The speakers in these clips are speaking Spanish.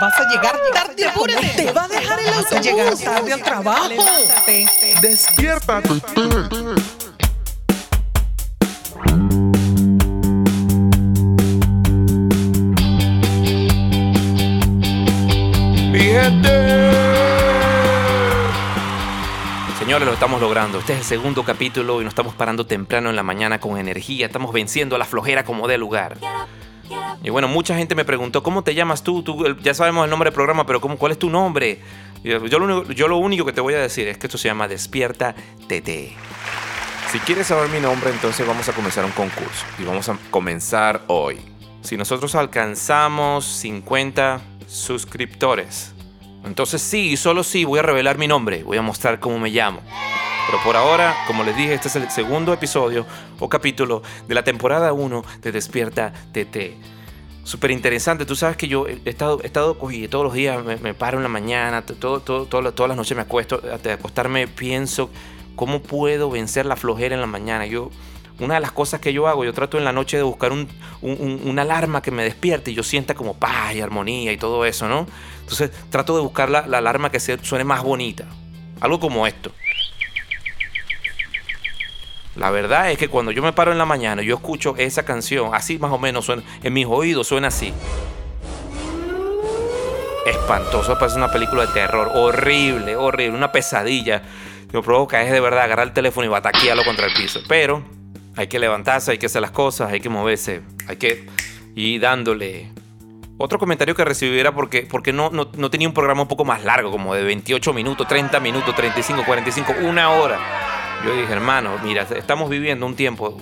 Vas a llegar tarde, apúrate. Te va a dejar el Vas a llegar tarde al trabajo. Despierta. Mi gente. Señores, lo estamos logrando. Este es el segundo capítulo y nos estamos parando temprano en la mañana con energía. Estamos venciendo a la flojera como de lugar. Y bueno, mucha gente me preguntó, ¿cómo te llamas tú? tú ya sabemos el nombre del programa, pero ¿cómo, ¿cuál es tu nombre? Yo, yo lo único, yo lo único que te voy a decir es que esto se llama Despierta TT. Si quieres saber mi nombre, entonces vamos a comenzar un concurso. Y vamos a comenzar hoy. Si nosotros alcanzamos 50 suscriptores, entonces sí, solo sí, voy a revelar mi nombre, voy a mostrar cómo me llamo. Pero por ahora, como les dije, este es el segundo episodio o capítulo de la temporada 1 de Despierta TT. Súper interesante, tú sabes que yo he estado, he estado oye, todos los días, me, me paro en la mañana, todo, todo, todo- todas las noches me acuesto, antes de acostarme pienso cómo puedo vencer la flojera en la mañana. Yo, una de las cosas que yo hago, yo trato en la noche de buscar un, un- un- una alarma que me despierte y yo sienta como paz y armonía y todo eso, ¿no? Entonces trato de buscar la, la alarma que se- suene más bonita. Algo como esto. La verdad es que cuando yo me paro en la mañana y yo escucho esa canción, así más o menos suena, en mis oídos suena así. Espantoso, parece una película de terror, horrible, horrible, una pesadilla. Lo provoca es de verdad agarrar el teléfono y bataquearlo contra el piso. Pero hay que levantarse, hay que hacer las cosas, hay que moverse, hay que ir dándole. Otro comentario que recibí era porque, porque no, no, no tenía un programa un poco más largo, como de 28 minutos, 30 minutos, 35, 45, una hora. Yo dije, hermano, mira, estamos viviendo un tiempo,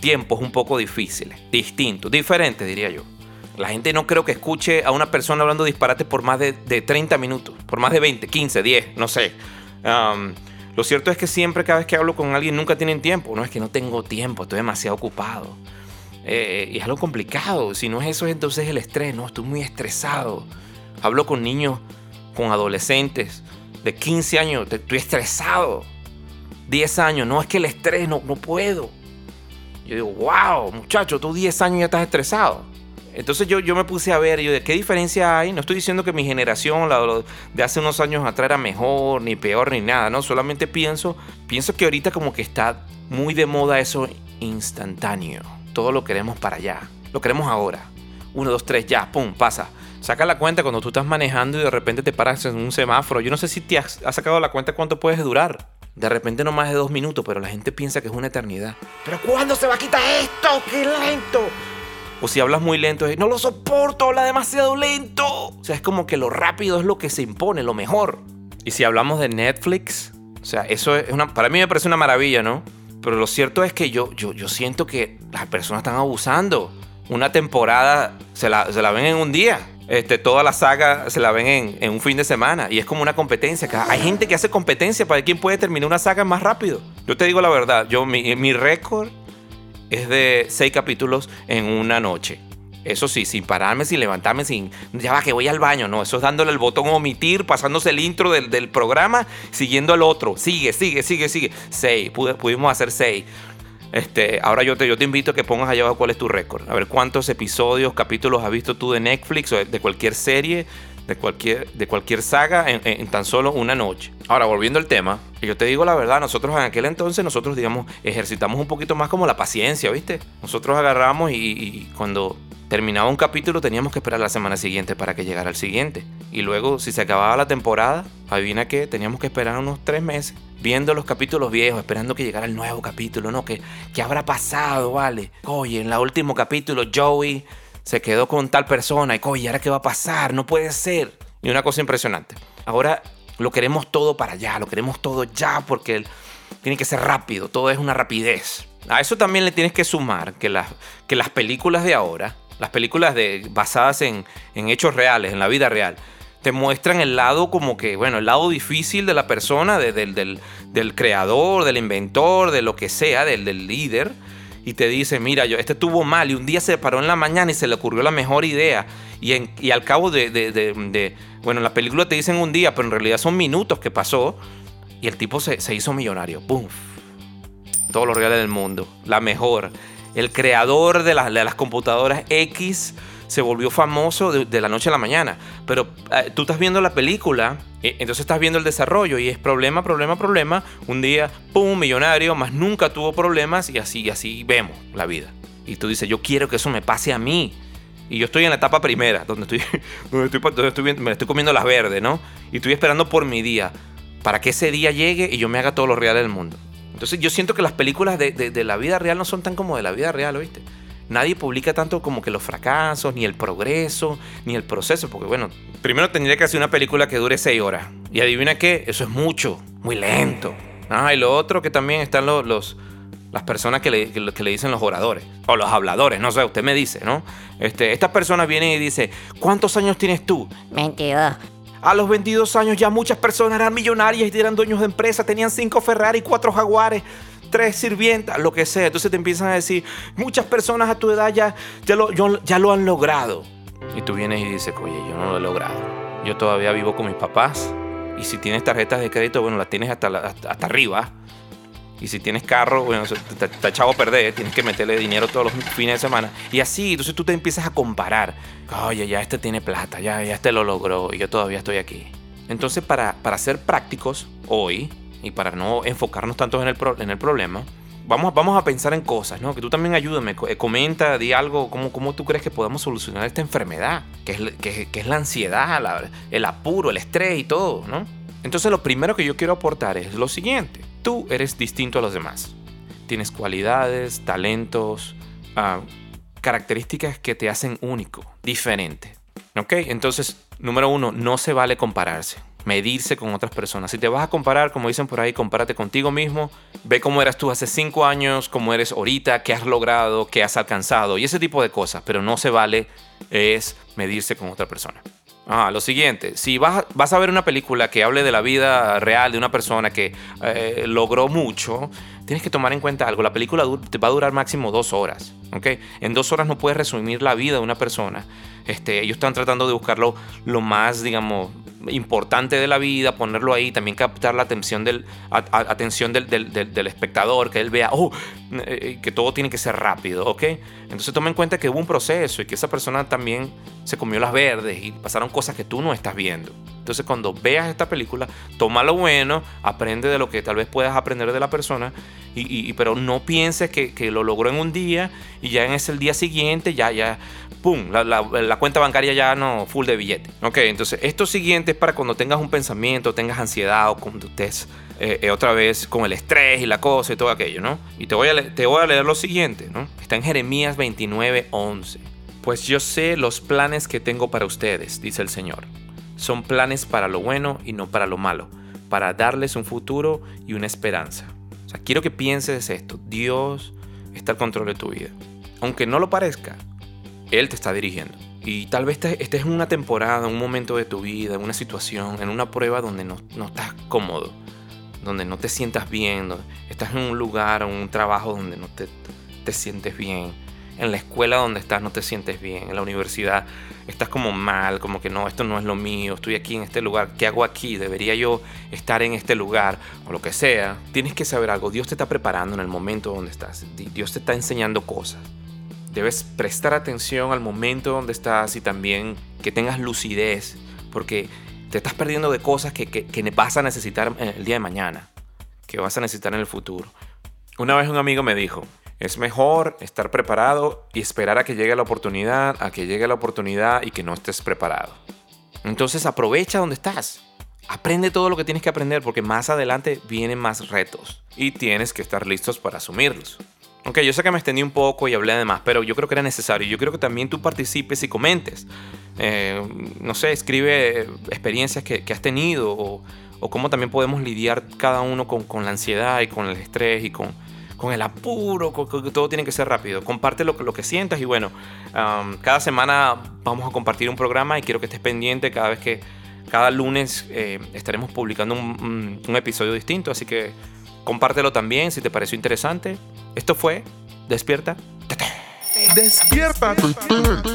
tiempos un poco difíciles, distintos, diferentes, diría yo. La gente no creo que escuche a una persona hablando disparate por más de, de 30 minutos, por más de 20, 15, 10, no sé. Lo cierto es que siempre, cada vez que hablo con alguien, nunca tienen tiempo. No es que no tengo tiempo, estoy demasiado ocupado. Eh, y es algo complicado. Si no es eso, entonces el estrés. No, estoy muy estresado. Hablo con niños, con adolescentes de 15 años, estoy estresado. 10 años, no es que el estrés, no, no puedo. Yo digo, wow, muchacho, tú 10 años ya estás estresado. Entonces yo, yo me puse a ver, yo de qué diferencia hay. No estoy diciendo que mi generación, la de hace unos años atrás, era mejor, ni peor, ni nada, ¿no? Solamente pienso, pienso que ahorita como que está muy de moda eso instantáneo. Todo lo queremos para allá. Lo queremos ahora. Uno, dos, tres, ya, pum, pasa. Saca la cuenta cuando tú estás manejando y de repente te paras en un semáforo. Yo no sé si te has, has sacado la cuenta cuánto puedes durar. De repente no más de dos minutos, pero la gente piensa que es una eternidad. ¿Pero cuándo se va a quitar esto? ¡Qué lento! O si hablas muy lento, es, no lo soporto, habla demasiado lento. O sea, es como que lo rápido es lo que se impone, lo mejor. Y si hablamos de Netflix, o sea, eso es una, para mí me parece una maravilla, ¿no? Pero lo cierto es que yo, yo, yo siento que las personas están abusando. Una temporada se la, se la ven en un día. Este, toda la saga se la ven en, un fin de semana. Y es como una competencia. Hay gente que hace competencia para ver quién puede terminar una saga más rápido. Yo te digo la verdad, yo, mi, mi récord es de seis capítulos en una noche. Eso sí, sin pararme, sin levantarme, sin. Ya va, que voy al baño. No, eso es dándole el botón omitir, pasándose el intro del, del programa, siguiendo al otro. Sigue, sigue, sigue, sigue. Seis, pudimos hacer seis. Este, ahora yo te, yo te invito a que pongas allá abajo cuál es tu récord. A ver cuántos episodios, capítulos has visto tú de Netflix o de, cualquier serie, de cualquier, de cualquier saga en, tan solo una noche. Ahora, volviendo al tema, yo te digo la verdad, nosotros en aquel entonces, nosotros, digamos, ejercitamos un poquito más como la paciencia, ¿viste? Nosotros agarramos y cuando terminaba un capítulo teníamos que esperar la semana siguiente para que llegara el siguiente. Y luego, si se acababa la temporada, adivina qué, teníamos que esperar unos tres meses viendo los capítulos viejos, esperando que llegara el nuevo capítulo, ¿no? ¿Qué, qué habrá pasado, vale? Oye, en el último capítulo Joey se quedó con tal persona y, oye, ¿ahora qué va a pasar? No puede ser. Y una cosa impresionante. Ahora lo queremos todo para allá, lo queremos todo ya porque tiene que ser rápido, todo es una rapidez. A eso también le tienes que sumar que las, que las películas de ahora, las películas de, basadas en, en hechos reales, en la vida real, te muestran el lado como que, bueno, el lado difícil de la persona, de- del, del- del creador, del inventor, de lo que sea, del, del líder. Y te dice, mira, yo, este tuvo mal y un día se paró en la mañana y se le ocurrió la mejor idea. Y, en- y al cabo de, de- de- bueno, en la película te dicen un día, pero en realidad son minutos que pasó. Y el tipo se, se hizo millonario. ¡Pum! Todos los reales del mundo. La mejor. El creador de, las- computadoras X se volvió famoso de, la noche a la mañana. Pero eh, tú estás viendo la película, eh, entonces estás viendo el desarrollo y es problema, problema, problema. Un día, ¡pum!, millonario, más nunca tuvo problemas y así, así vemos la vida. Y tú dices, yo quiero que eso me pase a mí. Y yo estoy en la etapa primera, donde estoy, donde estoy, donde estoy, me estoy comiendo las verdes, ¿no? Y estoy esperando por mi día, para que ese día llegue y yo me haga todo lo real del mundo. Entonces yo siento que las películas de, de, la vida real no son tan como de la vida real, ¿oíste? nadie publica tanto como que los fracasos, ni el progreso, ni el proceso, porque bueno, primero tendría que hacer una película que dure seis horas. Y adivina qué, eso es mucho, muy lento. Ah, y lo otro que también están los, los las personas que le, que le, dicen los oradores o los habladores, no sé, usted me dice, ¿no? Este, estas personas vienen y dicen, ¿cuántos años tienes tú? 22. A los 22 años ya muchas personas eran millonarias y eran dueños de empresas, tenían cinco Ferrari, cuatro Jaguares tres sirvientas, lo que sea. Entonces te empiezan a decir, muchas personas a tu edad ya, ya, lo, ya lo han logrado. Y tú vienes y dices, oye, yo no lo he logrado. Yo todavía vivo con mis papás. Y si tienes tarjetas de crédito, bueno, las tienes hasta, hasta, arriba. Y si tienes carro, bueno, te, echado a perder, tienes que meterle dinero todos los fines de semana. Y así, entonces tú te empiezas a comparar. Oye, ya este tiene plata, ya, ya este lo logró y yo todavía estoy aquí. Entonces, para, para ser prácticos hoy, y para no enfocarnos tanto en el, en el problema, vamos, vamos a pensar en cosas, ¿no? Que tú también ayúdame, eh, comenta, di algo, cómo, cómo tú crees que podemos solucionar esta enfermedad, que es, que, que es la ansiedad, el apuro, el estrés y todo, ¿no? Entonces lo primero que yo quiero aportar es lo siguiente, tú eres distinto a los demás, tienes cualidades, talentos, ah, características que te hacen único, diferente, ¿ok? Entonces, número uno, no se vale compararse medirse con otras personas. Si te vas a comparar, como dicen por ahí, compárate contigo mismo, ve cómo eras tú hace cinco años, cómo eres ahorita, qué has logrado, qué has alcanzado y ese tipo de cosas, pero no se vale es medirse con otra persona. Ah, lo siguiente, si vas, vas a ver una película que hable de la vida real de una persona que eh, logró mucho, tienes que tomar en cuenta algo. La película te va a durar máximo dos horas. ¿Ok? En dos horas no puedes resumir la vida de una persona. Este, ellos están tratando de buscarlo lo más, digamos, importante de la vida, ponerlo ahí, también captar la atención del, atención del, del, espectador, que él vea, oh, eh, que todo tiene que ser rápido, ¿ok? Entonces toma en cuenta que hubo un proceso y que esa persona también se comió las verdes y pasaron cosas que tú no estás viendo. Entonces cuando veas esta película, toma lo bueno, aprende de lo que tal vez puedas aprender de la persona, y, pero no pienses que, que, lo logró en un día y ya en ese el día siguiente ya, ya, ¡pum! La, la, cuenta bancaria ya no full de billete. Ok, entonces esto siguiente es para cuando tengas un pensamiento, tengas ansiedad o cuando estés eh, eh, otra vez con el estrés y la cosa y todo aquello, ¿no? Y te voy a, te voy a leer lo siguiente, ¿no? Está en Jeremías 29, 11. Pues yo sé los planes que tengo para ustedes, dice el Señor son planes para lo bueno y no para lo malo, para darles un futuro y una esperanza. Quiero que pienses esto. Dios está al control de tu vida. Aunque no lo parezca, Él te está dirigiendo. Y tal vez estés en una temporada, un momento de tu vida, una situación, en una prueba donde no, estás cómodo, donde no te sientas bien, estás en un lugar o un trabajo donde no te sientes bien en la escuela donde estás no te sientes bien, en la universidad estás como mal, como que no, esto no es lo mío, estoy aquí en este lugar, ¿qué hago aquí? ¿Debería yo estar en este lugar? O lo que sea. Tienes que saber algo, Dios te está preparando en el momento donde estás, Dios te está enseñando cosas. Debes prestar atención al momento donde estás y también que tengas lucidez, porque te estás perdiendo de cosas que, que, que vas a necesitar el día de mañana, que vas a necesitar en el futuro. Una vez un amigo me dijo, es mejor estar preparado y esperar a que llegue la oportunidad, a que llegue la oportunidad y que no estés preparado. Entonces aprovecha donde estás. Aprende todo lo que tienes que aprender porque más adelante vienen más retos y tienes que estar listos para asumirlos. Ok, yo sé que me extendí un poco y hablé de más, pero yo creo que era necesario. Yo creo que también tú participes y comentes. Eh, no sé, escribe experiencias que, has tenido o, cómo también podemos lidiar cada uno con la ansiedad y con el estrés y con, con el apuro, todo tiene que ser rápido. Comparte lo, que sientas y bueno, cada semana vamos a compartir un programa y quiero que estés pendiente cada vez que, cada lunes eh, estaremos publicando un, episodio distinto, así que compártelo también si te pareció interesante. Esto fue Despierta. Despierta. Despierta.